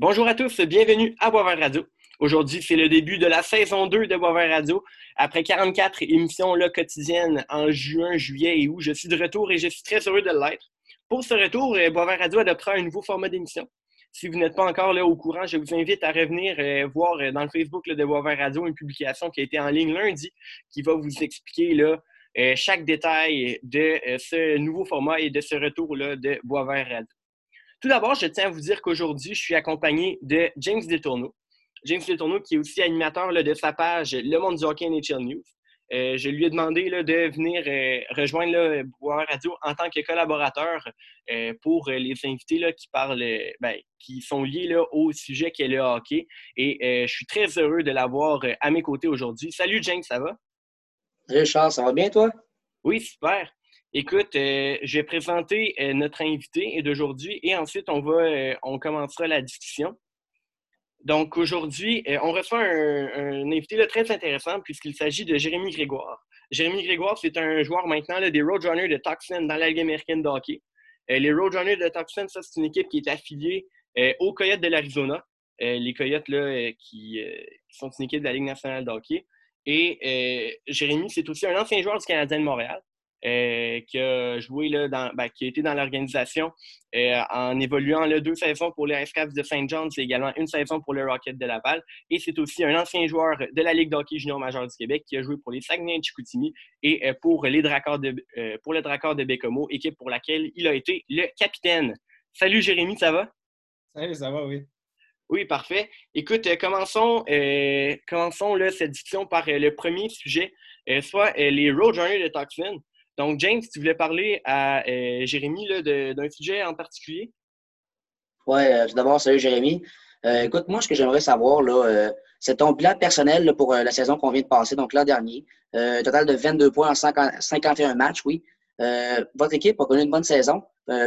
Bonjour à tous, bienvenue à Boisvert Radio. Aujourd'hui, c'est le début de la saison 2 de Boisvert Radio. Après 44 émissions là, quotidiennes en juin, juillet et août, je suis de retour et je suis très heureux de l'être. Pour ce retour, euh, Boisvert Radio adoptera un nouveau format d'émission. Si vous n'êtes pas encore là au courant, je vous invite à revenir euh, voir euh, dans le Facebook de Boisvert Radio une publication qui a été en ligne lundi qui va vous expliquer là, chaque détail de ce nouveau format et de ce retour-là de Boisvert Radio. Tout d'abord, je tiens à vous dire qu'aujourd'hui, je suis accompagné de James Detourneau. James Detourneau, qui est aussi animateur de sa page Le Monde du Hockey NHL News. Euh, je lui ai demandé de venir euh, rejoindre le Bois Radio en tant que collaborateur euh, pour les invités qui parlent, ben, qui sont liés au sujet qu'est le hockey. Et je suis très heureux de l'avoir à mes côtés aujourd'hui. Salut James, ça va? Charles, ça va bien toi? Oui, super. Écoute, euh, je vais présenter euh, notre invité d'aujourd'hui et ensuite on va euh, on commencera la discussion. Donc aujourd'hui, on reçoit un, invité très intéressant puisqu'il s'agit de Jérémy Grégoire. Jérémy Grégoire, c'est un joueur maintenant des Roadrunners de Tucson dans la Ligue américaine de hockey. les Roadrunners de Tucson, ça c'est une équipe qui est affiliée aux Coyotes de l'Arizona. les Coyotes là, qui, qui, sont une équipe de la Ligue nationale de hockey. Et Jérémy, c'est aussi un ancien joueur du Canadien de Montréal. Euh, qui a joué là, dans, ben, qui a été dans l'organisation euh, en évoluant là, deux saisons pour les Ice Caps de Saint John's et également une saison pour le Rocket de Laval. Et c'est aussi un ancien joueur de la Ligue d'hockey junior majeur du Québec qui a joué pour les Saguenay de Chicoutimi et euh, pour, les de, pour le de Bécomo, équipe pour laquelle il a été le capitaine. Salut Jérémy, ça va? Salut, ça va, oui. Oui, parfait. Écoute, commençons, commençons là, cette discussion par le premier sujet, soit les Roadrunners de Tucson. Donc, James, tu voulais parler à euh, Jérémy d'un sujet en particulier? Oui, euh, tout d'abord, salut Jérémy. Euh, écoute, moi, ce que j'aimerais savoir, là, c'est ton bilan personnel pour la saison qu'on vient de passer, donc l'an dernier. total de 22 points en 51 matchs, oui. votre équipe a connu une bonne saison.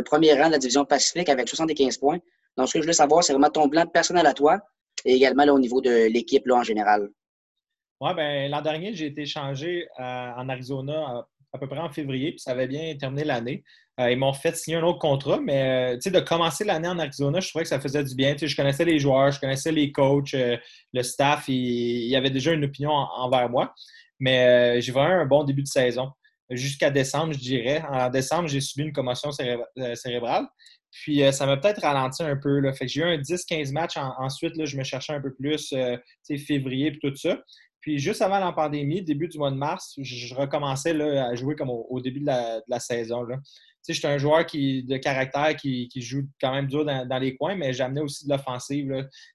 premier rang de la division Pacifique avec 75 points. Donc, ce que je voulais savoir, c'est vraiment ton bilan personnel à toi et également au niveau de l'équipe en général. Oui, bien, l'an dernier, j'ai été échangé en Arizona à peu près en février, puis ça avait bien terminé l'année. Euh, ils m'ont fait signer un autre contrat, mais euh, de commencer l'année en Arizona, je trouvais que ça faisait du bien. je connaissais les joueurs, je connaissais les coachs, euh, le staff, il, y avait déjà une opinion envers moi. Mais j'ai vraiment un bon début de saison. Jusqu'à décembre, je dirais. En décembre, j'ai subi une commotion cérébrale. Puis ça m'a peut-être ralenti un peu. J'ai eu un 10-15 matchs. ensuite, là, je me cherchais un peu plus, février et tout ça. Puis juste avant la pandémie, début du mois de mars, je, recommençais là, à jouer comme au, début de la, saison. Là. Sais, j'étais un joueur qui, de caractère qui, joue quand même dur dans, les coins, mais j'amenais aussi de l'offensive.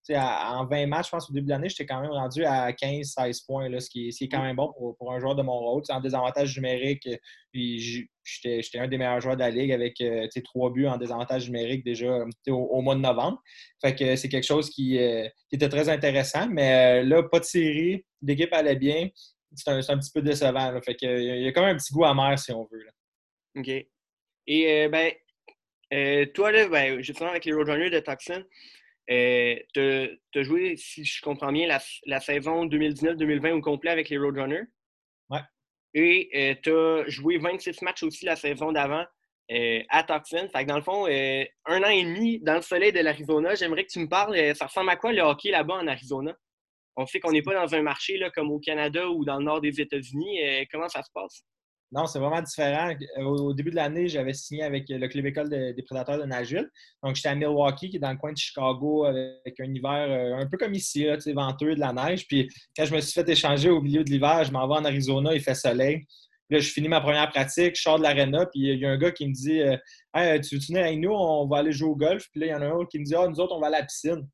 Tu sais, en 20 matchs, je pense, au début de l'année, j'étais quand même rendu à 15-16 points, là, ce, qui, est quand même bon pour, un joueur de mon rôle. en désavantage numérique, puis j'étais un des meilleurs joueurs de la ligue avec euh, trois buts en désavantage numérique déjà au, mois de novembre. Fait que c'est quelque chose qui, euh, était très intéressant. Mais euh, là, pas de série, l'équipe allait bien. C'est un, petit peu décevant. Fait que, il y a quand même un petit goût amer si on veut. OK. Et ben, toi, là, ben, justement, avec les Roadrunners de Tucson, tu as, joué, si je comprends bien, la, la saison 2019-2020 au complet avec les Roadrunners. Et euh, tu as joué 26 matchs aussi la saison d'avant euh, à Tucson. Fait que dans le fond, euh, un an et demi dans le soleil de l'Arizona. J'aimerais que tu me parles, ça ressemble à quoi le hockey là-bas en Arizona? On sait qu'on n'est pas dans un marché là, comme au Canada ou dans le nord des États-Unis. comment ça se passe? Non, c'est vraiment différent. Au début de l'année, j'avais signé avec le club école des prédateurs de Nashville. Donc, j'étais à Milwaukee, qui est dans le coin de Chicago, avec un hiver euh, un peu comme ici, là, venteux, de la neige. Puis, quand je me suis fait échanger au milieu de l'hiver, je m'en vais en Arizona, il fait soleil. là, je finis ma première pratique, je sors de l'aréna, puis il y a un gars qui me dit euh, tu veux venir avec nous, on va aller jouer au golf. Puis là, il y en a un autre qui me dit Ah, nous autres, on va à la piscine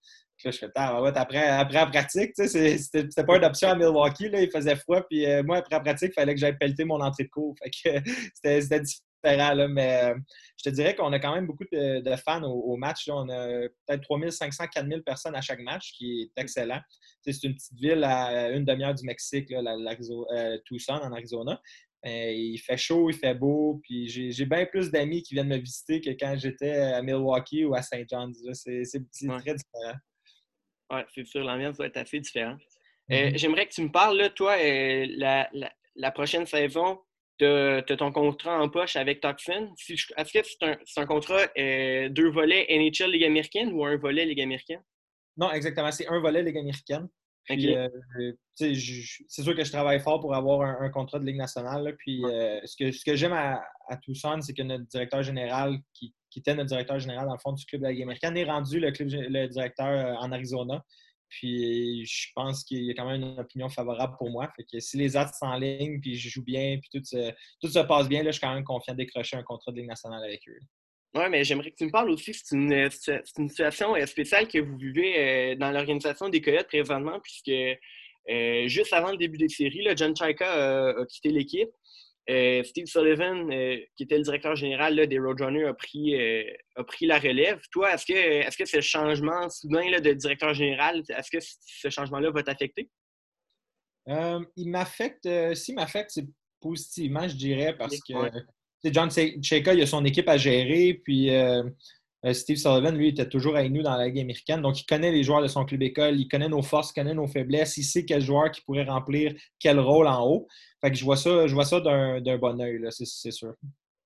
je fais, après, après la pratique, c'était pas une option à Milwaukee, là, il faisait froid, puis euh, moi, après la pratique, il fallait que j'aille pelleter mon entrée de cours. c'était différent, mais euh, je te dirais qu'on a quand même beaucoup de, fans au, match. On a peut-être 3500, 4000 personnes à chaque match, qui est excellent. C'est une petite ville à une demi-heure du Mexique, là, euh, Tucson, en Arizona. il fait chaud, il fait beau, puis j'ai bien plus d'amis qui viennent me visiter que quand j'étais à Milwaukee ou à St. John's. C'est très différent. Oui, c'est sûr, l'ambiance va être assez différente. Euh, mm-hmm. J'aimerais que tu me parles, là, toi, euh, la, la, prochaine saison, de, ton contrat en poche avec Tucson. Est-ce que c'est un, un, contrat euh, deux volets NHL Ligue américaine ou un volet Ligue américaine? Non, exactement. C'est un volet Ligue américaine. Euh, c'est sûr que je travaille fort pour avoir un, contrat de Ligue nationale. puis euh, ce que, ce que j'aime à, à, Tucson, c'est que notre directeur général, qui, était notre directeur général dans le fond du club de la Ligue américaine, est rendu le, club, le directeur euh, en Arizona. Puis je pense qu'il y a quand même une opinion favorable pour moi. Fait que si les autres sont en ligne, puis je joue bien, puis tout se, tout se passe bien, là, je suis quand même confiant de décrocher un contrat de Ligue nationale avec eux. Oui, mais j'aimerais que tu me parles aussi, c'est une, une, situation euh, spéciale que vous vivez euh, dans l'organisation des Coyotes présentement, puisque euh, juste avant le début des séries, John Chaika a, quitté l'équipe. Steve Sullivan, qui était le directeur général des Roadrunners, a pris, a pris la relève. Toi, est-ce que, est que ce changement soudain de directeur général, est-ce que ce changement-là va t'affecter? il m'affecte, s'il m'affecte, c'est positivement, je dirais, parce que John Cheka, il a son équipe à gérer, puis euh, euh, Steve Sullivan, lui, était toujours avec nous dans la Ligue américaine. Donc, il connaît les joueurs de son club école, il connaît nos forces, il connaît nos faiblesses, il sait quel joueur qui pourrait remplir quel rôle en haut. Fait que je vois ça, je vois ça d'un bon œil, c'est sûr.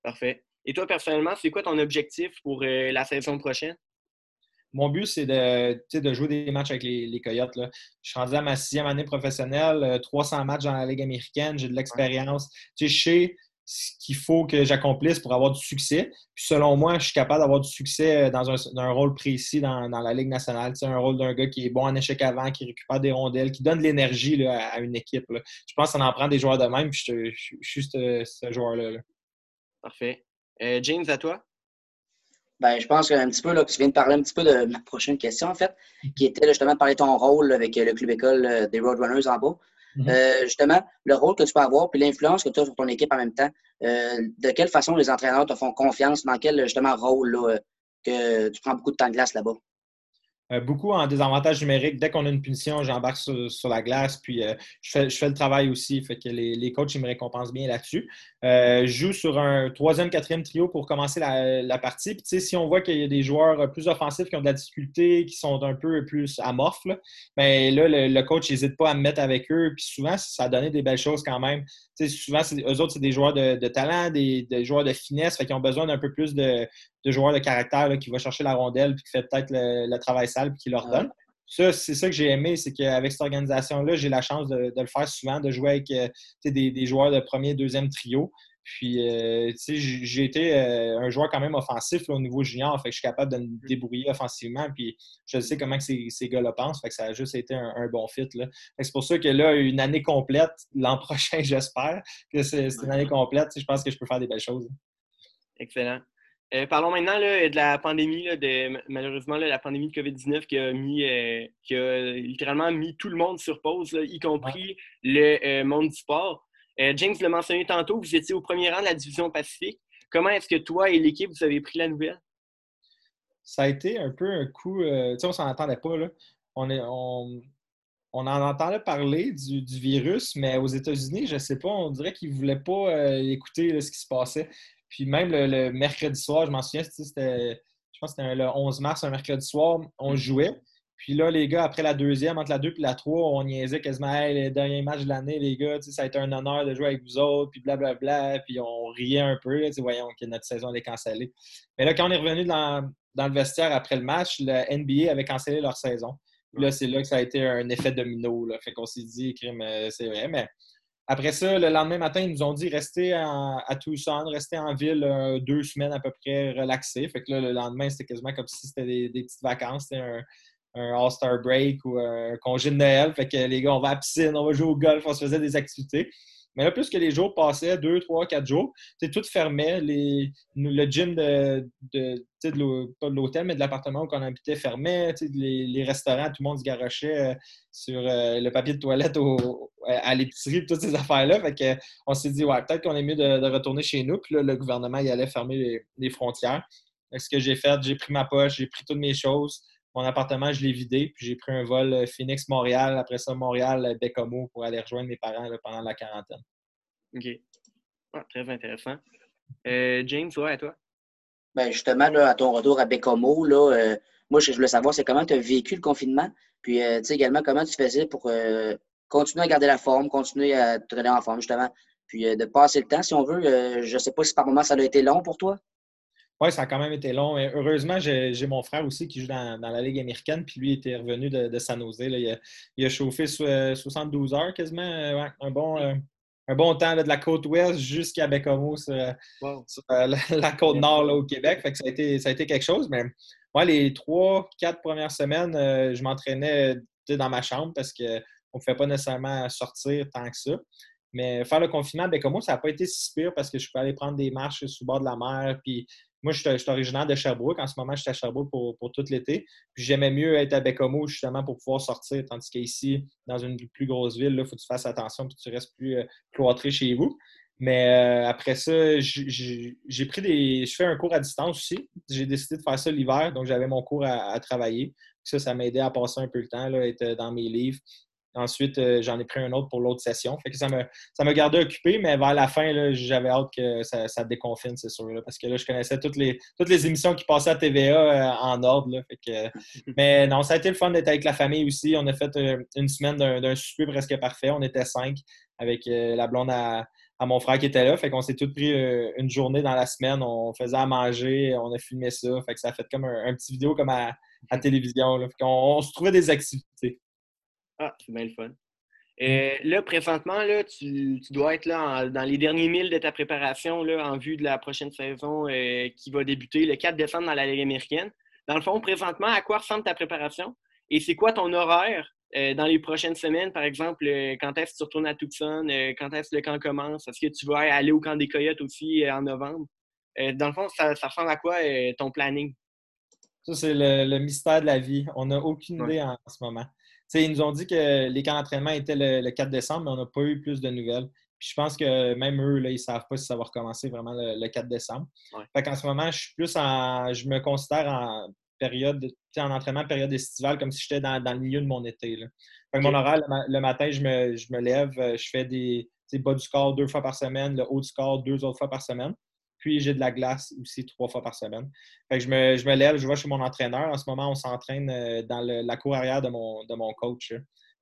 Parfait. Et toi, personnellement, c'est quoi ton objectif pour euh, la saison prochaine? Mon but, c'est de, de, jouer des matchs avec les, Coyotes. Là. Je suis rendu à ma sixième année professionnelle, 300 matchs dans la Ligue américaine, j'ai de l'expérience. Je sais ce qu'il faut que j'accomplisse pour avoir du succès. Puis selon moi, je suis capable d'avoir du succès euh, dans un, rôle précis dans, la Ligue nationale. C'est un rôle d'un gars qui est bon en échec avant, qui récupère des rondelles, qui donne de l'énergie à, une équipe. Je pense qu'on en prend des joueurs de même, puis je, suis juste ce, joueur-là. Parfait. Euh, James, à toi? Ben, je pense qu'un petit peu, là, tu viens de parler un petit peu de ma prochaine question, en fait, qui était justement de parler de ton rôle avec le club école euh, des Roadrunners en bas. Euh, justement, le rôle que tu peux avoir, puis l'influence que tu as sur ton équipe en même temps. Euh, de quelle façon les entraîneurs te font confiance? Dans quel justement rôle là, euh, que tu prends beaucoup de temps de glace là-bas? Euh, beaucoup en désavantage numérique. Dès qu'on a une punition, j'embarque sur, la glace, puis euh, je, fais, le travail aussi. Fait que les, coachs ils me récompensent bien là-dessus. Euh, je joue sur un troisième, quatrième trio pour commencer la, partie. Puis, si on voit qu'il y a des joueurs plus offensifs qui ont de la difficulté, qui sont un peu plus amorphes, là, mais là, le, coach n'hésite pas à me mettre avec eux. Puis souvent, ça a donné des belles choses quand même. souvent, eux autres, c'est des joueurs de, talent, des, joueurs de finesse, fait qu'ils ont besoin d'un peu plus de, joueurs de caractère qui vont chercher la rondelle puis qui fait peut-être le, travail sale puis qui leur donne. Ça, c'est ça que j'ai aimé, c'est qu'avec cette organisation-là, j'ai la chance de, le faire souvent, de jouer avec euh, des, des, joueurs de premier, deuxième trio. Puis, euh, j'ai été euh, un joueur quand même offensif au niveau junior. Fait que je suis capable de me mm. débrouiller offensivement. Puis, je sais comment que ces, ces gars-là pensent. Fait que ça a juste été un, bon fit. C'est pour ça que là, une année complète, l'an prochain, j'espère que c'est une année complète. Je pense que je peux faire des belles choses. Excellent. Euh, parlons maintenant de la pandémie, de, malheureusement, la pandémie de COVID-19 qui a mis, qui a littéralement mis tout le monde sur pause, y compris le monde du sport. Euh, James l'a mentionné tantôt, vous étiez au premier rang de la division Pacifique. Comment est-ce que toi et l'équipe, vous avez pris la nouvelle? Ça a été un peu un coup. Euh, tu sais, on s'en attendait pas. Là. On, est, on, en entendait parler du, virus, mais aux États-Unis, je ne sais pas, on dirait qu'ils ne voulaient pas euh, écouter ce qui se passait. Puis même le, mercredi soir, je m'en souviens, c'était, je pense que c'était le 11 mars, un mercredi soir, on mm. jouait. Puis là, les gars, après la deuxième, entre la deux et la trois, on niaisait quasiment hey, les derniers matchs de l'année, les gars, ça a été un honneur de jouer avec vous autres, puis blablabla, puis on riait un peu, voyons que notre saison est cancellée. Mais là, quand on est revenu dans, le vestiaire après le match, le NBA avait cancellé leur saison. Puis là, c'est là que ça a été un effet domino. Là. Fait qu'on s'est dit, crime, euh, c'est vrai. Mais après ça, le lendemain matin, ils nous ont dit restez à Tucson, restez en ville euh, deux semaines à peu près relaxés. Fait que là, le lendemain, c'était quasiment comme si c'était des, petites vacances. C'était un, un All-Star Break ou un congé de Noël. Fait que les gars, on va à la piscine, on va jouer au golf, on se faisait des activités. Mais là, plus que les jours passaient, deux, trois, quatre jours, tout fermait. Les, le gym de, de, de l'hôtel, mais de l'appartement où on habitait fermait. Les, les, restaurants, tout le monde se garochait euh, sur euh, le papier de toilette au, à l'épicerie, toutes ces affaires-là. Fait que, on s'est dit, ouais, peut-être qu'on est mieux de, retourner chez nous. Puis là, le gouvernement, il allait fermer les, les frontières. Ce que j'ai fait, j'ai pris ma poche, j'ai pris toutes mes choses mon appartement, je l'ai vidé, puis j'ai pris un vol euh, Phoenix-Montréal, après ça, Montréal-Bécomo pour aller rejoindre mes parents pendant la quarantaine. OK. Ah, très intéressant. Euh, James, ouais, à toi? Ben justement, à ton retour à Bécomo, là, euh, moi, je voulais savoir, c'est comment tu as vécu le confinement, puis tu sais également comment tu faisais pour continuer à garder la forme, continuer à te donner en forme, justement, puis de passer le temps, si on veut. je ne sais pas si par moment ça a été long pour toi. Oui, ça a quand même été long. Heureusement, j'ai mon frère aussi qui joue dans, la Ligue américaine, puis lui était revenu de, de San Jose. Il, a, chauffé 72 heures quasiment. Euh, un, bon, euh, un bon temps de la côte ouest jusqu'à Bécomo sur, euh, la, côte nord au Québec. Fait que ça, a été, ça a été quelque chose. Mais moi, les trois, quatre premières semaines, je m'entraînais dans ma chambre parce qu'on ne pouvait pas nécessairement sortir tant que ça. Mais faire le confinement à Bécomo, ça n'a pas été si pire parce que je peux aller prendre des marches sous bord de la mer, puis moi, je suis originaire de Sherbrooke. En ce moment, je suis à Sherbrooke pour, pour tout l'été. Puis j'aimais mieux être à Bécomo justement pour pouvoir sortir, tandis qu'ici, dans une plus grosse ville, il faut que tu fasses attention que tu restes plus euh, cloîtré chez vous. Mais euh, après ça, j'ai pris des. Je fais un cours à distance aussi. J'ai décidé de faire ça l'hiver, donc j'avais mon cours à, travailler. Ça, ça m'a aidé à passer un peu le temps, là, être dans mes livres. Ensuite, euh, j'en ai pris un autre pour l'autre session. Fait que ça me, ça me gardait occupé, mais vers la fin, j'avais hâte que ça, ça déconfine, c'est sûr. parce que là, je connaissais toutes les, toutes les émissions qui passaient à TVA euh, en ordre. mais non, ça a été le fun d'être avec la famille aussi. On a fait euh, une semaine d'un souper presque parfait. On était cinq avec la blonde à, mon frère qui était là. Fait qu'on s'est tous pris une journée dans la semaine. On faisait à manger, on a filmé ça. Fait que ça a fait comme un, petit vidéo comme à, à télévision. Là. on se trouvait des activités. Ah, c'est bien le fun. Euh, là, présentement, là, tu, dois être là dans les derniers milles de ta préparation là, en vue de la prochaine saison euh, qui va débuter le 4 décembre dans la Ligue américaine. Dans le fond, présentement, à quoi ressemble ta préparation? Et c'est quoi ton horaire euh, dans les prochaines semaines? Par exemple, quand est-ce que tu retournes à Tucson? quand est-ce que le camp commence? Est-ce que tu vas aller au camp des Coyotes aussi en novembre? dans le fond, ça, ressemble à quoi ton planning? Ça, c'est le, mystère de la vie. On n'a aucune idée en ce moment ils nous ont dit que les camps d'entraînement étaient le, 4 décembre, mais on n'a pas eu plus de nouvelles. Puis je pense que même eux, là, ils ne savent pas si ça va recommencer vraiment le, 4 décembre. Fait qu'en ce moment, je suis plus en. Je me considère en période, en entraînement période estivale, comme si j'étais dans, le milieu de mon été. Fait que mon horaire, le, matin, je me, je me, lève, euh, je fais des bas du corps deux fois par semaine, le haut du corps deux autres fois par semaine. Puis j'ai de la glace aussi trois fois par semaine. Fait je, me, je me lève, je vais chez mon entraîneur. En ce moment, on s'entraîne euh, dans la cour arrière de mon, de mon coach.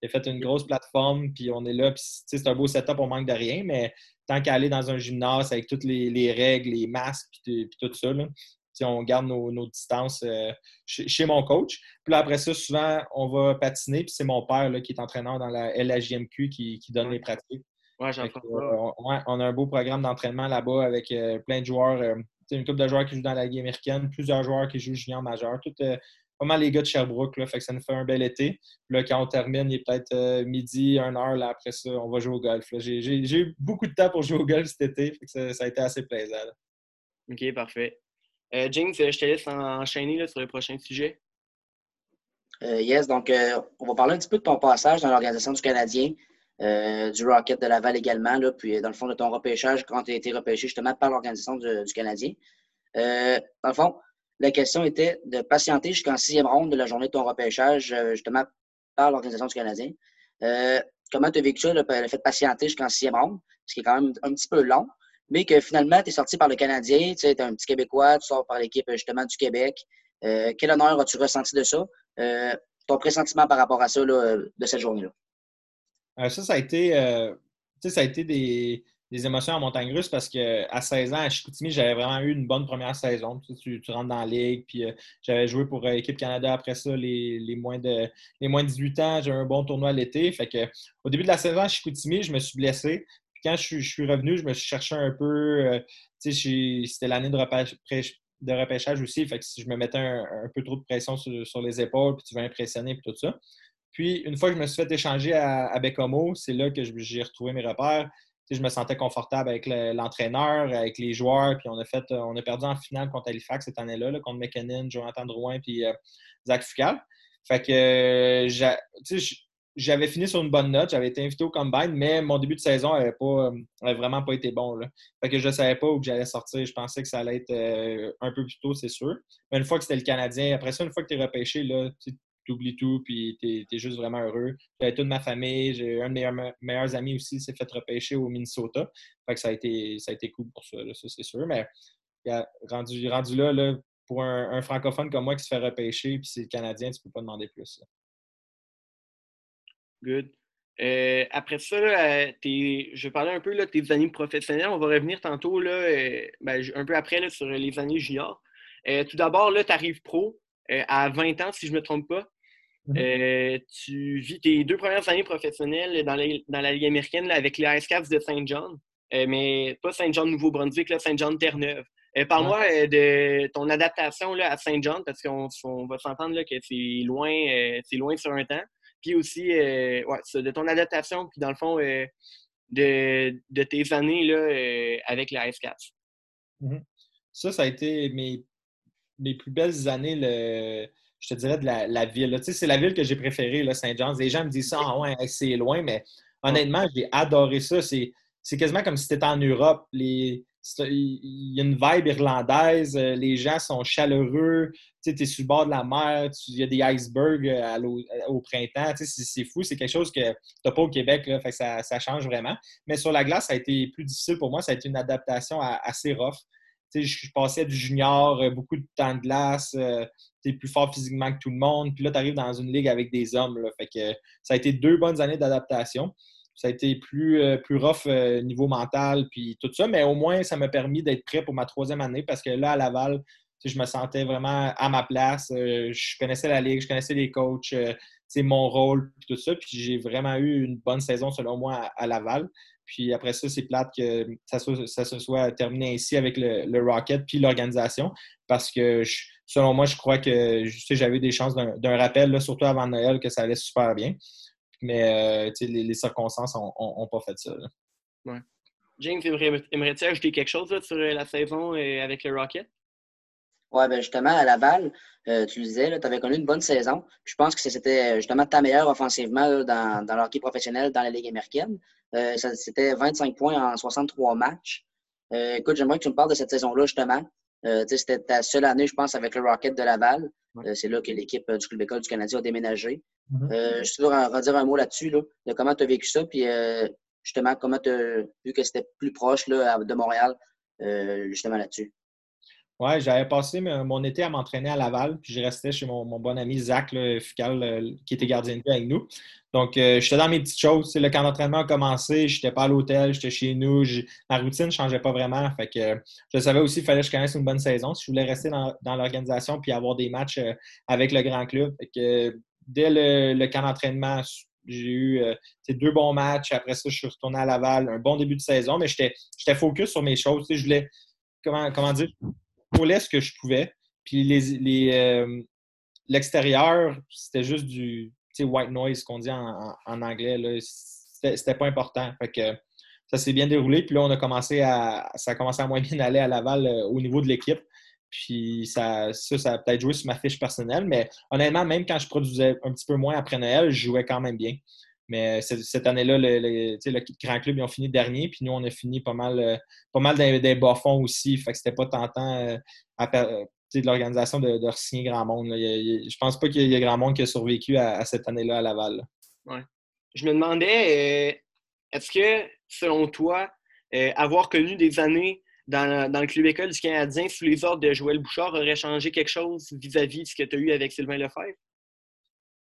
Il a fait une grosse plateforme, puis on est là. c'est un beau setup, on manque de rien, mais tant qu'à aller dans un gymnase avec toutes les, règles, les masques, puis, tout ça, on garde nos, distances euh, chez, mon coach. Puis après ça, souvent, on va patiner, puis c'est mon père là, qui est entraîneur dans la LHJMQ qui, qui donne les pratiques. Ouais, j'en euh, on, a un beau programme d'entraînement là-bas avec euh, plein de joueurs. Euh, une couple de joueurs qui jouent dans la Ligue américaine, plusieurs joueurs qui jouent junior majeur. Tout, vraiment les gars de Sherbrooke. Là, fait que ça nous fait un bel été. là, quand on termine, il est peut-être midi, une heure. Là, après ça, on va jouer au golf. J'ai eu beaucoup de temps pour jouer au golf cet été. Fait ça, a été assez plaisant. OK, parfait. James, je te laisse enchaîner sur le prochain sujet. yes, donc on va parler un petit peu de ton passage dans l'Organisation du Canadien. Euh, du Rocket de Laval également, là, puis dans le fond de ton repêchage, quand tu as été repêché justement par l'organisation du, Canadien. Euh, dans le fond, la question était de patienter jusqu'en sixième ronde de la journée de ton repêchage, euh, justement par l'organisation du Canadien. comment tu as vécu ça, le, fait de patienter jusqu'en sixième ronde, ce qui est quand même un petit peu long, mais que finalement, tu es sorti par le Canadien, tu es un petit Québécois, tu sors par l'équipe justement du Québec. quel honneur as-tu ressenti de ça? ton pressentiment par rapport à ça de cette journée-là? Euh, ça, ça a été, euh, ça a été des, émotions en montagne russe parce qu'à 16 ans, à Chicoutimi, j'avais vraiment eu une bonne première saison. Tu, rentres dans la ligue, puis euh, j'avais joué pour Équipe Canada après ça, les, moins, de, les moins de 18 ans. J'ai eu un bon tournoi l'été. Fait que, au début de la saison à Chicoutimi, je me suis blessé. Puis quand je, suis revenu, je me suis cherché un peu. C'était l'année de, repêchage aussi. Fait que si je me mettais un, peu trop de pression sur, les épaules, puis tu vas impressionner, puis tout ça. Puis, une fois que je me suis fait échanger à, à c'est là que j'ai retrouvé mes repères. je me sentais confortable avec l'entraîneur, avec les joueurs. Puis, on a, fait, on a perdu en finale contre Halifax cette année-là, contre McKinnon, Jonathan Drouin, puis euh, Zach Fucal. Fait que, euh, j'avais fini sur une bonne note. J'avais été invité au combine, mais mon début de saison n'avait vraiment pas été bon. Fait que je ne savais pas où j'allais sortir. Je pensais que ça allait être euh, un peu plus tôt, c'est sûr. Mais une fois que c'était le Canadien, après ça, une fois que tu es repêché, là, tu oublies tout, puis tu es, juste vraiment heureux. J'avais toute ma famille, j'ai un de mes meilleurs, amis aussi s'est fait repêcher au Minnesota. Fait que ça a été, ça a été cool pour ça, ça c'est sûr. Mais rendu, rendu là, pour un, francophone comme moi qui se fait repêcher, puis c'est Canadien, tu peux pas demander plus. Good. Euh, après ça, euh, je vais parler un peu de tes années professionnelles. On va revenir tantôt, là, euh, ben, un peu après, sur les années juniors. tout d'abord, là, tu arrives pro à 20 ans, si je ne me trompe pas. Mm-hmm. tu vis tes deux premières années professionnelles dans la, Ligue américaine avec les Ice Caps de Saint John, mais pas Saint John Nouveau-Brunswick, Saint John Terre-Neuve. Parle-moi de ton adaptation là, à Saint John, parce qu'on va s'entendre que c'est loin, c'est loin sur un temps. Puis aussi, ouais, de ton adaptation, puis dans le fond, de, tes années là, euh, avec la s mhm. Ça, ça a été mes, mes plus belles années, le, je te dirais, de la, ville. Tu sais, c'est la ville que j'ai préférée, Saint-Jean. Les gens me disent ça, ah ouais, c'est loin, mais honnêtement, j'ai adoré ça. C'est quasiment comme si tu étais en Europe. Les, il y a une vibe irlandaise, euh, les gens sont chaleureux, tu es sur le bord de la mer, il y a des icebergs euh, euh, au printemps, c'est fou, c'est quelque chose que tu n'as pas au Québec, là, fait ça, change vraiment. Mais sur la glace, ça a été plus difficile pour moi, ça a été une adaptation assez rough. Je passais du junior, beaucoup de temps de glace, tu es plus fort physiquement que tout le monde, puis là, tu arrives dans une ligue avec des hommes, fait que ça a été deux bonnes années d'adaptation. Ça a été plus, euh, plus rough euh, niveau mental, puis tout ça, mais au moins, ça m'a permis d'être prêt pour ma troisième année parce que là, à Laval, je me sentais vraiment à ma place. Euh, je connaissais la ligue, je connaissais les coachs, c'est mon rôle, puis tout ça. Puis j'ai vraiment eu une bonne saison, selon moi, à, Laval. Puis après ça, c'est plate que ça, se soit terminé ainsi avec le, Rocket puis l'organisation parce que selon moi, je crois que j'avais des chances d'un rappel, surtout avant Noël, que ça allait super bien. Mais euh, les, circonstances n'ont pas fait ça. James, aimerais-tu ajouter quelque chose sur euh, la saison euh, avec le Rocket? Oui, ben justement, à Laval, tu le disais, tu avais connu une bonne saison. Je pense que c'était justement ta meilleure offensivement dans, dans le hockey professionnel dans la Ligue américaine. c'était 25 points en 63 matchs. écoute, j'aimerais que tu me parles de cette saison-là, justement. c'était ta seule année, je pense, avec le Rocket de Laval. c'est là que l'équipe du Club École du Canadien a déménagé. Mm-hmm. Euh, je veux redire un mot là-dessus, là, de comment tu as vécu ça, puis euh, justement, comment tu as vu que c'était plus proche là, de Montréal, euh, justement là-dessus. Oui, j'avais passé mon été à m'entraîner à Laval, puis je restais chez mon, bon ami Zach là, Fucal, qui était gardien de but avec nous. Donc, j'étais dans mes petites choses. Le camp d'entraînement a commencé, je n'étais pas à l'hôtel, j'étais chez nous. Ma routine ne changeait pas vraiment. Fait que je savais aussi qu'il fallait que je connaisse une bonne saison si je voulais rester dans, l'organisation puis avoir des matchs avec le grand club. Dès le, camp d'entraînement, j'ai eu euh, deux bons matchs. Après ça, je suis retourné à Laval. Un bon début de saison, mais j'étais focus sur mes choses. Je voulais, comment, comment dire, je ce que je pouvais. Puis les, euh, l'extérieur, c'était juste du white noise qu'on dit en, anglais. C'était pas important. Fait que ça s'est bien déroulé. Puis là, on a commencé à, ça a commencé à moins bien aller à Laval euh, au niveau de l'équipe. Puis ça, ça, a peut-être joué sur ma fiche personnelle, mais honnêtement, même quand je produisais un petit peu moins après Noël, je jouais quand même bien. Mais cette année-là, le, le, Grand Club, ils ont fini dernier, puis nous, on a fini pas mal, euh, pas mal des, bas-fonds aussi. Fait que c'était pas tentant euh, euh, de l'organisation de, de signer grand monde. Je pense pas qu'il y ait grand monde qui a survécu à, cette année-là à Laval. Ouais. Je me demandais, est-ce que, selon toi, avoir connu des années dans, le club école du Canadien, sous les ordres de Joël Bouchard, aurait changé quelque chose vis-à-vis de ce que tu as eu avec Sylvain Lefebvre?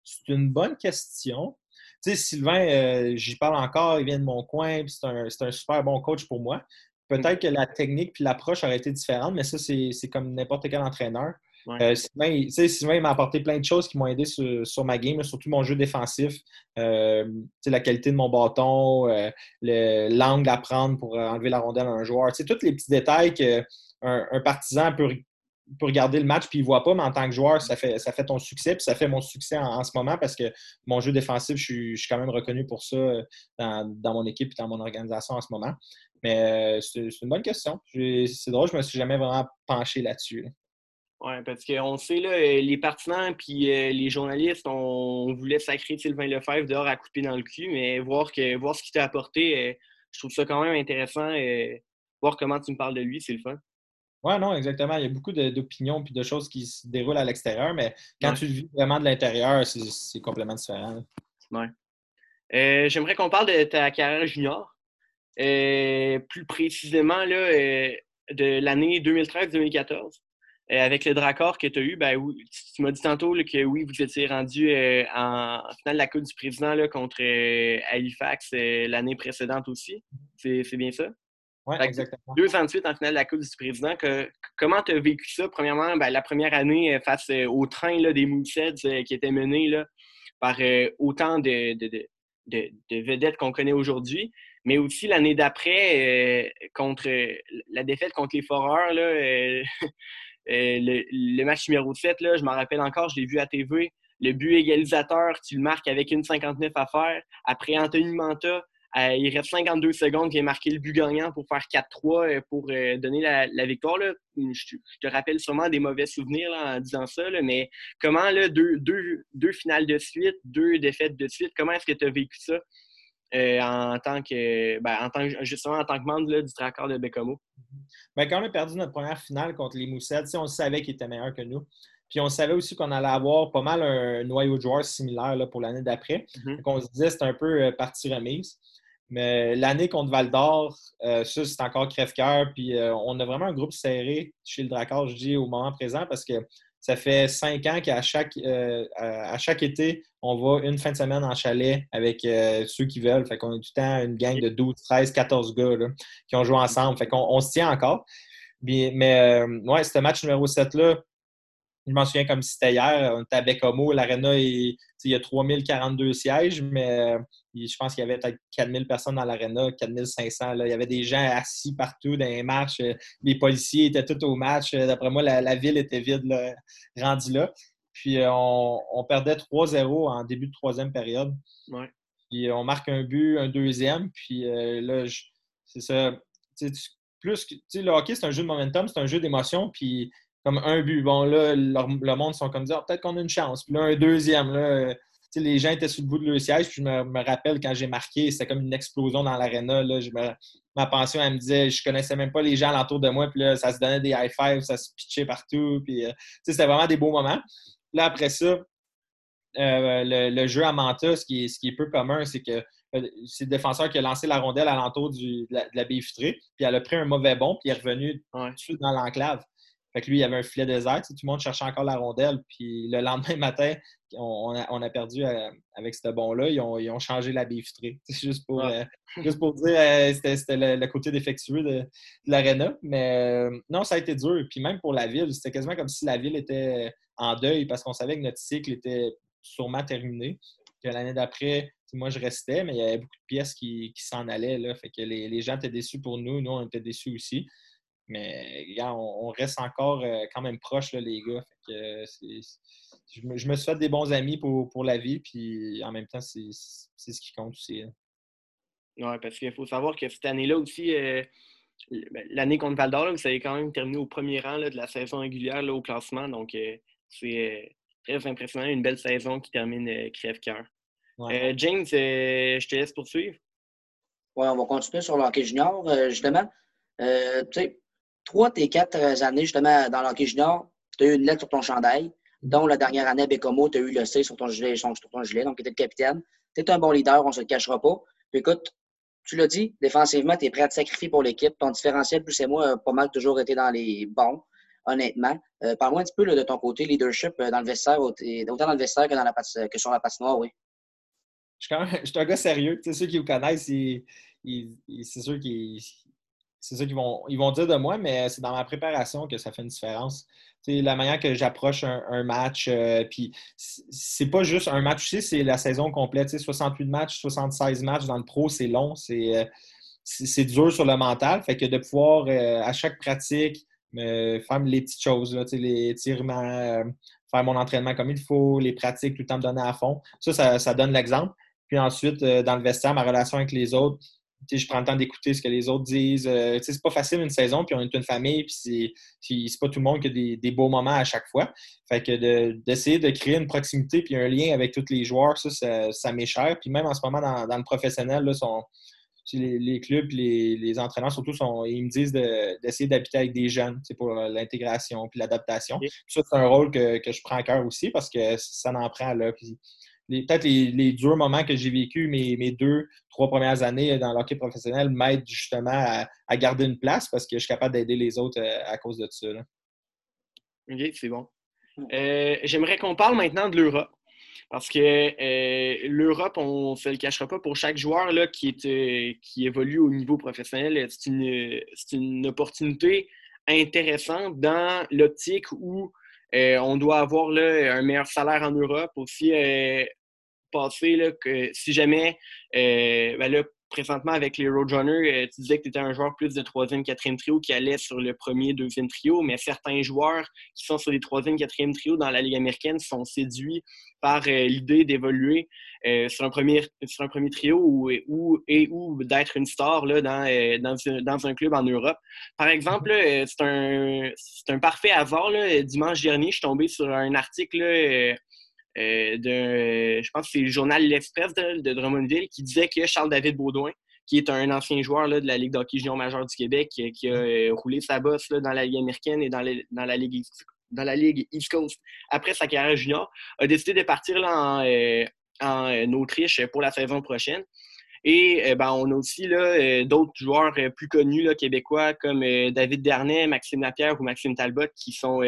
C'est une bonne question. Tu sais, Sylvain, euh, j'y parle encore, il vient de mon coin, c'est un, super bon coach pour moi. Peut-être que la technique puis l'approche auraient été différentes, mais ça, c'est comme n'importe quel entraîneur. Euh, Sylvain, m'a apporté plein de choses qui m'ont aidé sur, ma game, surtout mon jeu défensif, euh, la qualité de mon bâton, euh, l'angle à prendre pour enlever la rondelle à un joueur. Tous les petits détails qu'un un partisan peut, regarder le match puis il voit pas, mais en tant que joueur, ça fait, ça fait ton succès. Puis ça fait mon succès en, ce moment parce que mon jeu défensif, je suis, quand même reconnu pour ça dans, mon équipe et dans mon organisation en ce moment. Mais c'est une bonne question. C'est drôle, je me suis jamais vraiment penché là-dessus. là dessus oui, parce qu'on sait, là, euh, les partisans puis euh, les journalistes, on, voulait sacrer Sylvain Lefebvre dehors à couper dans le cul, mais voir, que, voir ce qu'il t'a apporté, euh, je trouve ça quand même intéressant. voir comment tu me parles de lui, c'est le fun. Oui, non, exactement. Il y a beaucoup d'opinions et de choses qui se déroulent à l'extérieur, mais quand tu le vis vraiment de l'intérieur, c'est complètement différent. Oui. J'aimerais qu'on parle de ta carrière junior. plus précisément là, de l'année 2013-2014. Euh, avec le Dracor que tu as eu, ben, tu m'as dit tantôt que oui, vous étiez rendu euh, en finale de la Coupe du Président là, contre euh, Halifax l'année précédente aussi. C'est bien ça? Oui, exactement. Deux ans de suite en finale de la Coupe du Président. Que, comment tu as vécu ça? Premièrement, ben, la première année euh, face euh, au train là, des Moussets qui était mené là, par autant de, de, vedettes qu'on connaît aujourd'hui, mais aussi l'année d'après, contre la défaite contre les Foreurs, là, le, match numéro 7, là, je m'en rappelle encore, je l'ai vu à TV. Le but égalisateur, tu le marques avec une 59 à faire. Après Anthony Manta, euh, il reste 52 secondes, a marqué le but gagnant pour faire 4-3 euh, pour euh, donner la, victoire. Je, te rappelle sûrement des mauvais souvenirs en disant ça, mais comment là, deux, deux, finales de suite, deux défaites de suite, comment est-ce que tu as vécu ça en tant que ben, en tant justement en tant que membre du tracker de Bécamo? Ben, quand on a perdu notre première finale contre les Moussettes, on savait qu'ils étaient meilleurs que nous. Puis on savait aussi qu'on allait avoir pas mal un noyau de joueurs similaire pour l'année d'après. Mm-hmm. On se disait c'était un peu partie remise. Mais l'année contre Val d'Or, euh, ça, c'est encore crève-cœur. Puis euh, on a vraiment un groupe serré chez le Dracar, je dis, au moment présent, parce que ça fait cinq ans qu'à chaque, euh, à chaque été, on va une fin de semaine en chalet avec ceux qui veulent. Fait qu'on a tout le temps une gang de 12, 13, 14 gars qui ont joué ensemble. Fait qu'on on se tient encore. Mais ouais, ce match numéro 7-là, je m'en souviens comme si c'était hier. On était à Bécomo. L'aréna, il, y a 3042 sièges, mais je pense qu'il y avait peut-être 4000 personnes dans l'aréna, 4500. Là. Il y avait des gens assis partout dans les marches. Les policiers étaient tous au match. D'après moi, la, ville était vide, là, rendue là. Puis euh, on, perdait 3-0 en début de troisième période. Puis on marque un but, un deuxième. Puis euh, là, c'est ça. Plus, le hockey, c'est un jeu de momentum, c'est un jeu d'émotion. Puis comme un but. Bon, là, le monde sont comme dire, ah, peut-être qu'on a une chance. Puis là, un deuxième, là, les gens étaient sur le bout de leur siège. Puis je me, rappelle quand j'ai marqué, c'était comme une explosion dans l'aréna. Ma pension, elle me disait, je connaissais même pas les gens alentour de moi. Puis là, ça se donnait des high fives, ça se pitchait partout. Puis euh, c'était vraiment des beaux moments. Là, après ça, euh, le, jeu à Manta, ce qui est, ce qui est peu commun, c'est que euh, c'est le défenseur qui a lancé la rondelle alentour du, de, la, baie vitrée, puis elle a pris un mauvais bond, puis il est revenu tout de suite dans l'enclave. Fait que lui, il avait un filet désert. Tout le monde cherchait encore la rondelle. Puis le lendemain matin, on, a, perdu euh, avec ce bon-là. Ils ont, changé la baie vitrée. Juste pour, euh, juste pour dire, euh, c'était le, côté défectueux de, de l'aréna. Mais non, ça a été dur. Puis même pour la ville, c'était quasiment comme si la ville était en deuil parce qu'on savait que notre cycle était sûrement terminé. Que l'année d'après, moi, je restais, mais il y avait beaucoup de pièces qui, s'en allaient. Là. Fait que les, les gens étaient déçus pour nous. Nous, on était déçus aussi. Mais on, reste encore euh, quand même proches, les gars. je, me, suis fait des bons amis pour, la vie, puis en même temps, c'est ce qui compte aussi. Oui, parce qu'il faut savoir que cette année-là aussi, euh, ben, l'année contre Val d'Or, vous avez quand même terminé au premier rang de la saison régulière au classement. Donc, euh, c'est très impressionnant. Une belle saison qui termine crève-cœur. James, je te laisse poursuivre. Oui, on va continuer sur l'hockey junior, justement. tu sais, trois tes quatre euh, années, justement, dans l'hockey junior, tu as eu une lettre sur ton chandail, dont la dernière année Bécomo, tu as eu le C sur ton gilet, sur ton donc tu étais le capitaine. Tu es un bon leader, on ne se le cachera pas. Puis écoute, tu l'as dit, défensivement, tu es prêt à te sacrifier pour l'équipe. Ton différentiel, plus et moi, a pas mal toujours été dans les bons, honnêtement. Euh, Parle-moi un petit peu de ton côté leadership euh, dans le vestiaire, autant dans le vestiaire que, dans la que sur la patinoire, oui. Je suis, un gars sérieux. ceux qui vous connaissent, c'est sûr qu'ils c'est ça qu'ils vont, ils vont dire de moi, mais c'est dans ma préparation que ça fait une différence. C'est la manière que j'approche un, match, euh, puis c'est pas juste un match, tu c'est la saison complète. 68 matchs, 76 matchs dans le pro, c'est long, euh, c'est dur sur le mental. Fait que de pouvoir, euh, à chaque pratique, faire les petites choses, les tirements, faire mon entraînement comme il faut, les pratiques, tout le temps me donner à fond. Ça, ça donne l'exemple. Puis ensuite, dans le vestiaire, ma relation avec les autres, je prends le temps d'écouter ce que les autres disent. Euh, c'est pas facile une saison, puis on est une famille, puis c'est pas tout le monde qui a des, beaux moments à chaque fois. Fait que d'essayer de, créer une proximité puis un lien avec tous les joueurs, ça, ça, m'est cher. Puis même en ce moment, dans, le professionnel, là, sont, les, clubs les, les entraîneurs, surtout, sont, ils me disent d'essayer d'habiter avec des jeunes pour l'intégration puis l'adaptation. Ça, c'est un rôle que, je prends à cœur aussi parce que ça en prend là peut-être les, durs moments que j'ai vécu mes, deux, trois premières années dans l'hockey professionnel m'aident justement à, garder une place parce que je suis capable d'aider les autres euh, à cause de ça. OK, c'est bon. Euh, j'aimerais qu'on parle maintenant de l'Euro. Parce que l'Europe, on ne se le cachera pas, pour chaque joueur là, qui, est, qui évolue au niveau professionnel, c'est une, une, opportunité intéressante dans l'optique où on doit avoir là, un meilleur salaire en Europe, aussi passer là, que si jamais ben là, présentement avec les Roadrunners, euh, tu disais que tu étais un joueur plus de troisième, quatrième trio qui allait sur le premier, deuxième trio, mais certains joueurs qui sont sur les troisième, quatrième trio dans la Ligue américaine sont séduits par euh, l'idée d'évoluer euh, sur, un premier, sur un premier trio ou, ou et ou d'être une star là, dans, dans, un club en Europe. Par exemple, c'est un, un, parfait hasard. Là, dimanche dernier, je suis tombé sur un article de, je pense que c'est le journal L'Express de, Drummondville qui disait que Charles-David Baudouin, qui est un ancien joueur là, de la Ligue d'hockey junior majeure du Québec, qui, a euh, roulé sa bosse là, dans la Ligue américaine et dans, dans, la Ligue, dans la Ligue East Coast après sa carrière junior, a décidé de partir là, en, euh, en Autriche pour la saison prochaine. Et ben, on a aussi d'autres joueurs plus connus québécois comme David Dernay, Maxime Lapierre ou Maxime Talbot qui sont,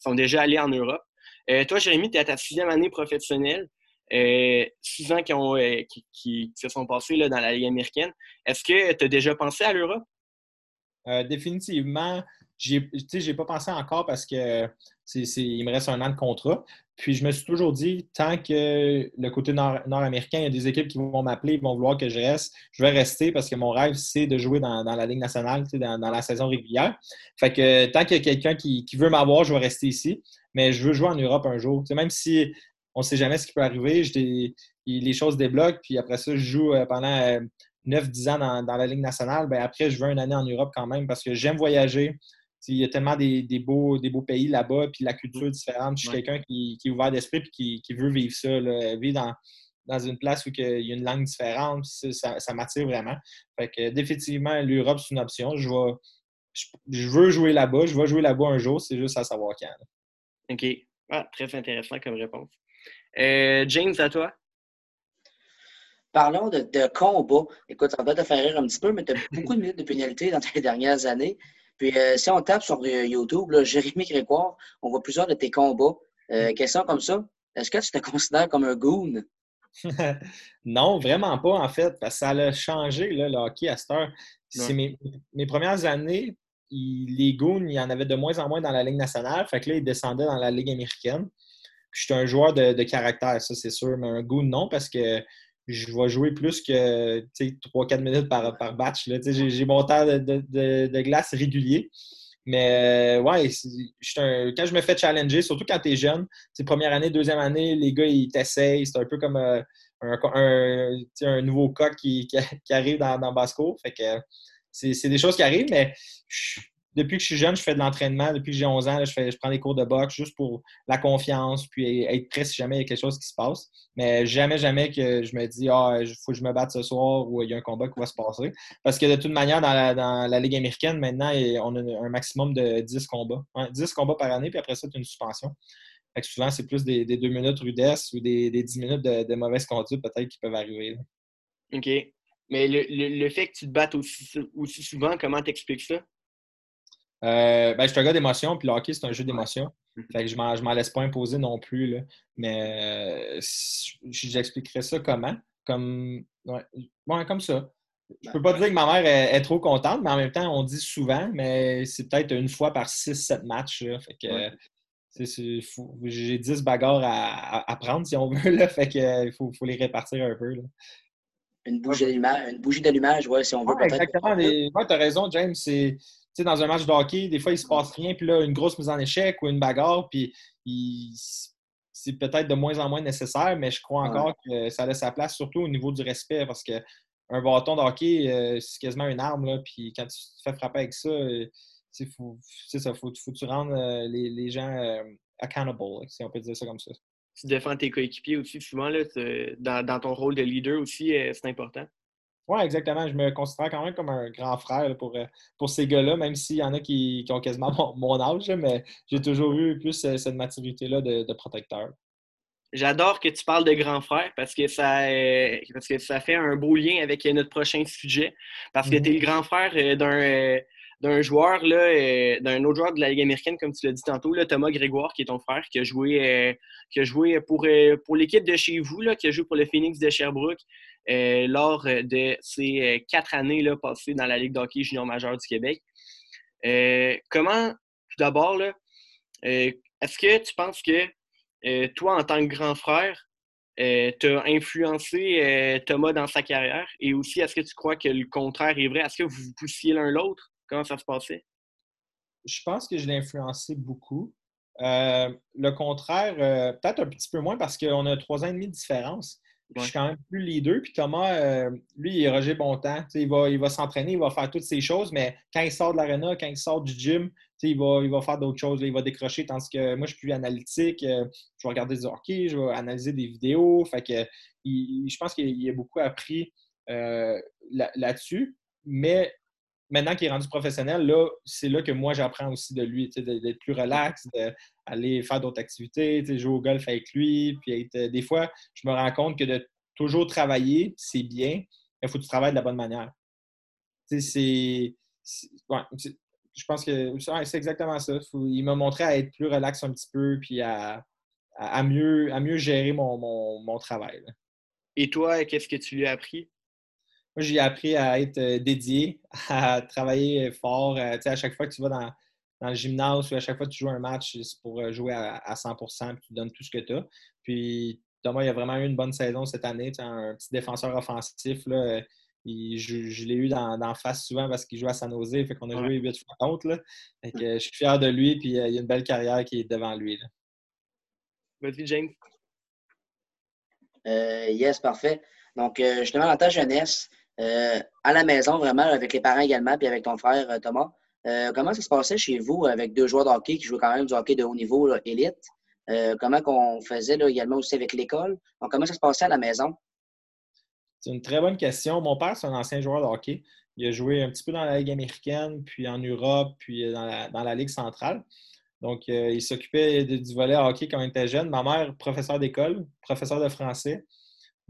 sont déjà allés en Europe. Euh, toi, Jérémy, tu es à ta sixième année professionnelle. Euh, six ans euh, qui, se sont passés là, dans la Ligue américaine. Est-ce que tu as déjà pensé à l'Europe? définitivement, je n'ai pas pensé encore parce que il me reste un an de contrat. Puis je me suis toujours dit, tant que le côté nord-américain, il y a des équipes qui vont m'appeler, ils vont vouloir que je reste, je vais rester parce que mon rêve, c'est de jouer dans, la Ligue nationale, dans, la saison régulière. Fait que tant qu'il y a quelqu'un qui, veut m'avoir, je vais rester ici mais je veux jouer en Europe un jour. même si on ne sait jamais ce qui peut arriver, les choses débloquent, puis après ça, je joue euh, pendant 9-10 euh, ans dans, la Ligue nationale. Ben après, je veux une année en Europe quand même parce que j'aime voyager. Il y a tellement des, beaux, des beaux pays là-bas, puis la culture est différente. Je suis quelqu'un qui, est ouvert d'esprit et qui, veut vivre ça, vivre dans, une place où il y a une langue différente. Ça, m'attire vraiment. Fait que définitivement, l'Europe, c'est une option. Je, je, veux jouer là-bas. Je vais jouer là-bas un jour. C'est juste à savoir quand. OK. Ah, très intéressant comme réponse. Euh, James, à toi? Parlons de, de, combat. Écoute, ça va te faire rire un petit peu, mais tu as beaucoup de minutes de pénalité dans tes dernières années. Puis euh, si on tape sur euh, YouTube, là, Jérémy Grégoire, on voit plusieurs de tes combats. Euh, mm. question comme ça. Est-ce que tu te considères comme un goon? non, vraiment pas, en fait, parce que ça a changé, là, le hockey à cette heure. C'est mes, mes, premières années, les goons, il y en avait de moins en moins dans la Ligue nationale. Fait que là, ils descendaient dans la Ligue américaine. je suis un joueur de, caractère, ça, c'est sûr. Mais un goon, non, parce que je vais jouer plus que 3-4 minutes par, par batch. J'ai mon temps de, glace régulier. Mais euh, ouais, quand je me fais challenger, surtout quand tu es jeune, première année, deuxième année, les gars, ils t'essayent. C'est un peu comme euh, un, nouveau coq qui, arrive dans, dans Basco. Fait que c'est des choses qui arrivent, mais depuis que je suis jeune, je fais de l'entraînement. Depuis que j'ai 11 ans, je, fais, je prends des cours de boxe juste pour la confiance, puis être prêt si jamais il y a quelque chose qui se passe. Mais jamais, jamais que je me dis, ah, il faut que je me batte ce soir ou il y a un combat qui va se passer. Parce que de toute manière, dans la, Ligue américaine, maintenant, on a un maximum de 10 combats. 10 combats par année, puis après ça, tu as une suspension. Fait souvent, c'est plus des, des, 2 minutes rudesse ou des, des 10 minutes de, mauvaise conduite, peut-être, qui peuvent arriver. OK. Mais le, fait que tu te battes aussi, souvent, comment t'expliques ça? Euh, ben, je suis un gars d'émotion, puis le hockey, c'est un jeu d'émotion. Mhm. Fait que je ne m'en laisse pas imposer non plus. Là. Mais euh, j'expliquerais ça comment? Comme, ouais, comme ça. Je peux pas dire que ma mère est, trop contente, mais en même temps, on dit souvent, mais c'est peut-être une fois par 6-7 matchs. Fait que j'ai 10 bagarres à, prendre, si on veut. Là, fait que, il faut, faut, les répartir un peu. Là. Une bougie d'allumage, ouais, si on veut. peut-être. exactement. tu as raison, James. C'est dans un match de hockey, des fois, il ne se passe rien, puis là, une grosse mise en échec ou une bagarre, puis c'est peut-être de moins en moins nécessaire, mais je crois encore que ça laisse sa place, surtout au niveau du respect, parce qu'un bâton de hockey, euh, c'est quasiment une arme, là, puis quand tu te fais frapper avec ça, il faut, ça, faut, faut que tu rendre euh, les, les, gens euh, accountable, si on peut dire ça comme ça tu défends tes coéquipiers aussi souvent. Là, dans, ton rôle de leader aussi, euh, c'est important. Oui, exactement. Je me considère quand même comme un grand frère pour, euh, pour ces gars-là, même s'il y en a qui, ont quasiment mon, âge, mais j'ai toujours eu plus euh, cette maturité-là de, protecteur. J'adore que tu parles de grand frère parce que ça parce que ça fait un beau lien avec notre prochain sujet. Parce que mm-hmm. tu es le grand frère d'un d'un joueur, là, d'un autre joueur de la Ligue américaine, comme tu l'as dit tantôt, Thomas Grégoire, qui est ton frère, qui a joué, qui a joué pour, pour l'équipe de chez vous, là, qui a joué pour le Phoenix de Sherbrooke lors de ces quatre années là, passées dans la Ligue d'hockey junior majeur du Québec. comment, tout d'abord, est-ce que tu penses que toi, en tant que grand frère, euh, tu as influencé euh, Thomas dans sa carrière? Et aussi, est-ce que tu crois que le contraire est vrai? Est-ce que vous vous poussiez l'un l'autre? Comment ça se passait? Je pense que je l'ai influencé beaucoup. Euh, le contraire, peut-être un petit peu moins parce qu'on a trois ans et demi de différence. Je suis quand même plus leader. Puis Thomas, lui, il est Roger Bontemps. Il va, il va s'entraîner, il va faire toutes ces choses, mais quand il sort de l'aréna, quand il sort du gym, il va, il va faire d'autres choses, il va décrocher, tandis que moi, je suis plus analytique, euh, je vais regarder du hockey, je vais analyser des vidéos. Fait que je pense qu'il a beaucoup appris euh, là-dessus. mais maintenant qu'il est rendu professionnel, là, c'est là que moi, j'apprends aussi de lui, d'être plus relax, d'aller faire d'autres activités, jouer au golf avec lui. Puis euh, des fois, je me rends compte que de toujours travailler, c'est bien, mais il faut que tu travailles de la bonne manière. C'est je pense que c'est exactement ça. il m'a montré à être plus relax un petit peu, puis à mieux gérer mon, travail. Et toi, qu'est-ce que tu lui as appris? Moi, j'ai appris à être euh, dédié, à travailler fort. Euh, à chaque fois que tu vas dans, le gymnase ou à chaque fois que tu joues un match, c'est pour euh, jouer à, 100% puis tu donnes tout ce que tu as. Puis Thomas, il a vraiment eu une bonne saison cette année. Un petit défenseur offensif. Là, je, l'ai eu dans, face souvent parce qu'il joue à San Jose, fait qu'on a joué huit fois contre. Là. je suis fier de lui, puis euh, il y a une belle carrière qui est devant lui. Vas-y, James. Euh, yes, parfait. Donc, euh, justement, dans ta jeunesse, à la maison, vraiment, avec les parents également, puis avec ton frère Thomas, comment ça se passait chez vous avec deux joueurs de hockey qui jouaient quand même du hockey de haut niveau, élite? comment qu'on faisait là, également aussi avec l'école? Donc, comment ça se passait à la maison? C'est une très bonne question. Mon père, c'est un ancien joueur de hockey. Il a joué un petit peu dans la Ligue américaine, puis en Europe, puis dans la, Ligue centrale. Donc, euh, il s'occupait du volet hockey quand il était jeune. Ma mère, professeur d'école, professeur de français.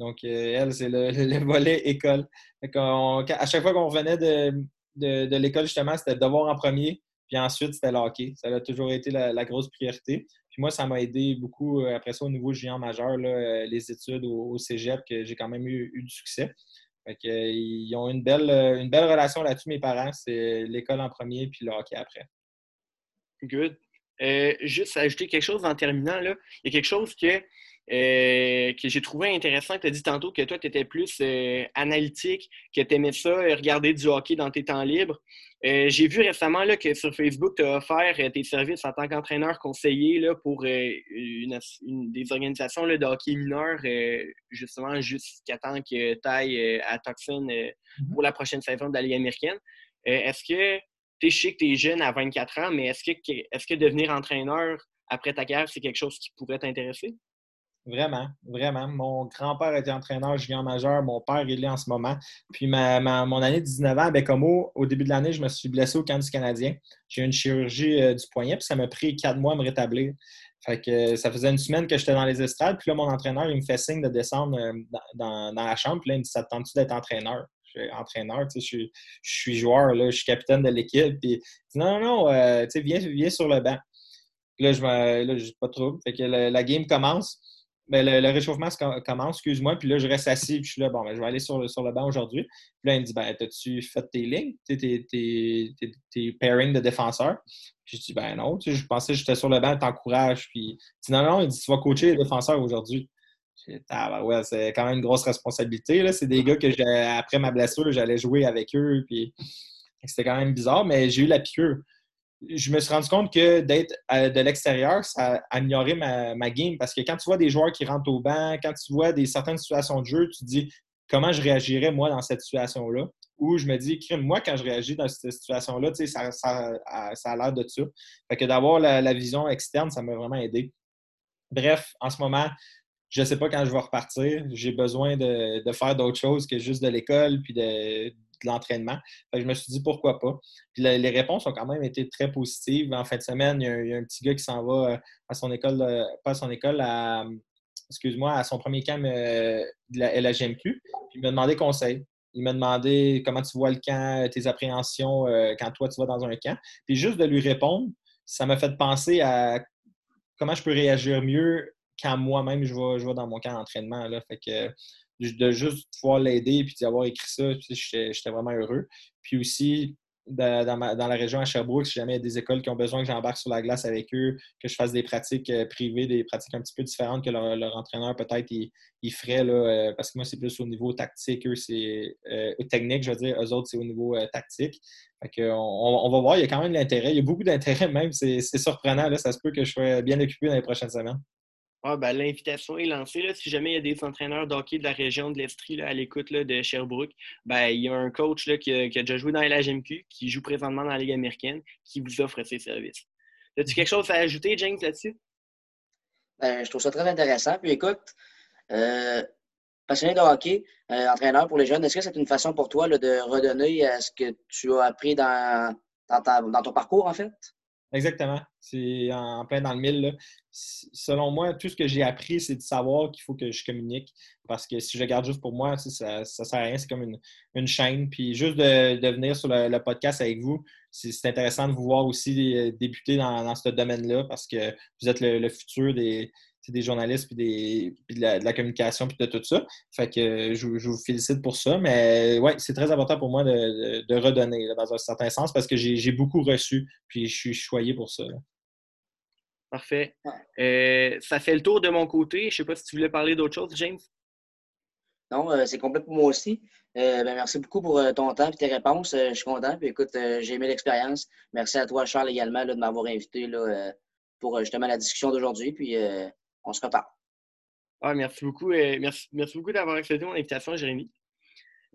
Donc, euh, elle, c'est le, volet école. à chaque fois qu'on revenait de, l'école, justement, c'était le devoir en premier, puis ensuite, c'était le hockey. Ça a toujours été la grosse priorité. Puis moi, ça m'a aidé beaucoup euh, après ça au niveau géant majeur, euh, les études au, cégep, que j'ai quand même eu, du succès. Fait ils ont une belle, une belle relation là-dessus, mes parents. C'est l'école en premier, puis le hockey après. Good. juste ajouter quelque chose en terminant, là. il y a quelque chose que euh, que j'ai trouvé intéressant. Tu as dit tantôt que toi, tu étais plus euh, analytique, que tu aimais ça, euh, regarder du hockey dans tes temps libres. j'ai vu récemment là, que sur Facebook, tu as offert tes services en tant qu'entraîneur conseiller là, pour une, des organisations là, de hockey mineur, justement jusqu'à temps que tu ailles à Tucson mm-hmm. pour la prochaine saison de la Ligue américaine. est-ce que tu es, je que tu es jeune à 24 ans, mais est-ce que, est-ce que devenir entraîneur après ta carrière, c'est quelque chose qui pourrait t'intéresser? Vraiment, vraiment. Mon grand-père était entraîneur junior majeur. Mon père, il est en ce moment. Puis ma, mon année de 19 ans à Bécomo, au début de l'année, je me suis blessé au camp du Canadien. J'ai eu une chirurgie euh, du poignet, puis ça m'a pris quatre mois à me rétablir. Fait que euh, ça faisait une semaine que j'étais dans les estrades. Puis là, mon entraîneur, il me fait signe de descendre euh, dans, la chambre. Puis là, il me dit Ça tu d'être entraîneur je suis entraîneur, tu sais, je, suis joueur, là, je suis capitaine de l'équipe. Puis, non, non, non, tu sais, viens, viens sur le banc. là, je n'ai pas trop. Fait que la game commence. Ben, le, réchauffement commence, excuse-moi, puis là, je reste assis, puis je suis là, bon, ben, je vais aller sur le, sur le banc aujourd'hui. Puis là, il me dit, ben, as-tu fait tes lignes, tes, tes, tes, pairings de défenseurs? Puis je dis, ben non, je pensais que j'étais sur le banc, t'encourage. Puis il dit, non, non, il dit, tu vas coacher les défenseurs aujourd'hui. Ah, ouais, c'est quand même une grosse responsabilité. C'est des gars que, après ma blessure, j'allais jouer avec eux, puis c'était quand même bizarre, mais j'ai eu la piqûre je me suis rendu compte que d'être de l'extérieur, ça a amélioré ma, game parce que quand tu vois des joueurs qui rentrent au banc, quand tu vois des certaines situations de jeu, tu te dis comment je réagirais moi dans cette situation-là? Ou je me dis, moi, quand je réagis dans cette situation-là, ça, ça, ça, a l'air de ça. Fait que d'avoir la, vision externe, ça m'a vraiment aidé. Bref, en ce moment, je ne sais pas quand je vais repartir. J'ai besoin de, de faire d'autres choses que juste de l'école puis de l'entraînement. Je me suis dit pourquoi pas? Les réponses ont quand même été très positives. En fin de semaine, il y a, un, petit gars qui s'en va euh, à son école, pas à son école, à, excuse-moi, à son premier camp euh, de la LHMQ. Il m'a demandé conseil. il m'a demandé comment tu vois le camp, tes appréhensions quand toi tu vas dans un camp. Puis juste de lui répondre, ça m'a fait penser à comment je peux réagir mieux quand moi-même je vais, je dans mon camp d'entraînement. Fait que de juste pouvoir l'aider et d'y avoir écrit ça, j'étais vraiment heureux. Puis aussi, dans, la région à Sherbrooke, si jamais il y a des écoles qui ont besoin que j'embarque sur la glace avec eux, que je fasse des pratiques euh, privées, des pratiques un petit peu différentes que leur, entraîneur peut-être il, ferait, là, euh, parce que moi, c'est plus au niveau tactique, eux, c'est euh, technique, je veux dire, eux autres, c'est au niveau tactique. Fait on, va voir, il y a quand même de l'intérêt, il y a beaucoup d'intérêt même, c'est surprenant, là, ça se peut que je sois bien occupé dans les prochaines semaines. Ah, ben, L'invitation est lancée. Là. Si jamais il y a des entraîneurs d'hockey de la région de l'Estrie à l'écoute de Sherbrooke, ben, il y a un coach là, qui, a, déjà joué dans la LHMQ, qui joue présentement dans la Ligue américaine, qui vous offre ses services. As-tu quelque chose à ajouter, James, là-dessus? Ben, je trouve ça très intéressant. Puis écoute, euh, passionné de hockey, euh, entraîneur pour les jeunes, est-ce que c'est une façon pour toi de redonner ce que tu as appris dans, dans ton parcours, en fait? Exactement. C'est en, plein dans le mille. Selon moi, tout ce que j'ai appris, c'est de savoir qu'il faut que je communique. Parce que si je garde juste pour moi, ça ne sert à rien. C'est comme une, chaîne. Puis juste de, venir sur le, podcast avec vous, c'est intéressant de vous voir aussi euh, débuter dans, ce domaine-là parce que vous êtes le futur des, des journalistes, puis, des, de, la, communication, puis de tout ça. Fait que je, vous félicite pour ça. Mais ouais, c'est très important pour moi de, redonner dans un certain sens parce que j'ai beaucoup reçu, puis je suis choyé pour ça. Parfait. Euh, ça fait le tour de mon côté. Je ne sais pas si tu voulais parler d'autre chose, James? Non, euh, c'est complet pour moi aussi. Euh, ben, merci beaucoup pour ton temps et tes réponses. je suis content. Puis écoute, j'ai aimé l'expérience. Merci à toi, Charles, également, de m'avoir invité là, pour justement la discussion d'aujourd'hui. Puis on se reparle. Ah, merci beaucoup. Euh, merci, merci beaucoup d'avoir accepté mon invitation, Jérémy.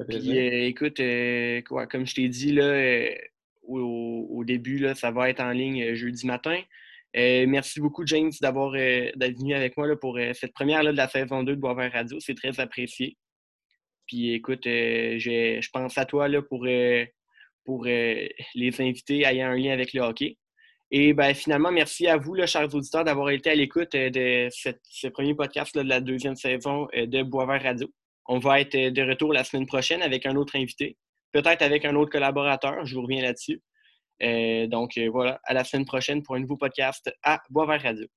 Puis, euh, écoute, euh, quoi, comme je t'ai dit là, au, début, là, ça va être en ligne jeudi matin. merci beaucoup, James, d'avoir d'être venu avec moi là, pour cette première là, de la saison 2 de Boisvert Radio. C'est très apprécié. Puis écoute, je, je, pense à toi là, pour, pour les invités ayant un lien avec le hockey. Et ben, finalement, merci à vous, chers auditeurs, d'avoir été à l'écoute euh, de ce premier podcast de la deuxième saison euh, de Boisvert Radio. On va être euh, de retour la semaine prochaine avec un autre invité, peut-être avec un autre collaborateur, je vous reviens là-dessus. donc voilà, à la semaine prochaine pour un nouveau podcast à Boisvert Radio.